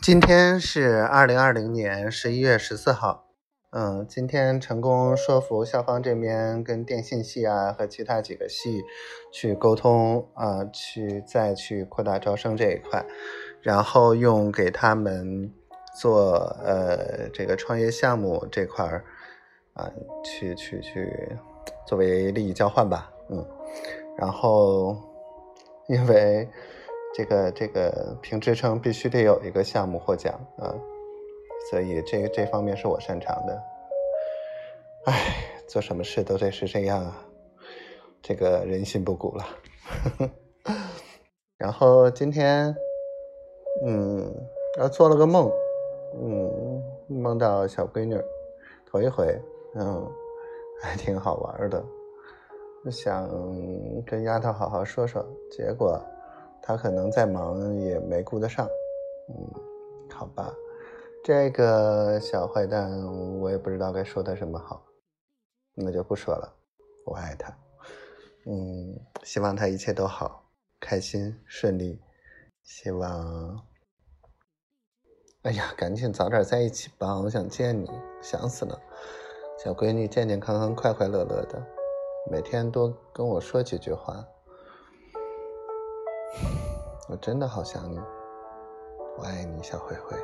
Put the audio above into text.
今天是二零二零年十一月十四号，嗯，今天成功说服校方这边跟电信系啊和其他几个系去沟通啊，去再去扩大招生这一块，然后用给他们做呃这个创业项目这块儿啊，去去去作为利益交换吧，嗯，然后因为。这个这个评职称必须得有一个项目获奖啊，所以这这方面是我擅长的。唉，做什么事都得是这样啊，这个人心不古了。然后今天，嗯，啊做了个梦，嗯，梦到小闺女，头一回，嗯，还挺好玩的。想跟丫头好好说说，结果。他可能在忙，也没顾得上。嗯，好吧，这个小坏蛋，我也不知道该说他什么好，那就不说了。我爱他，嗯，希望他一切都好，开心顺利。希望，哎呀，赶紧早点在一起吧，我想见你，想死了。小闺女健健康康、快快乐乐的，每天多跟我说几句话。我真的好想你，我爱你，小灰灰。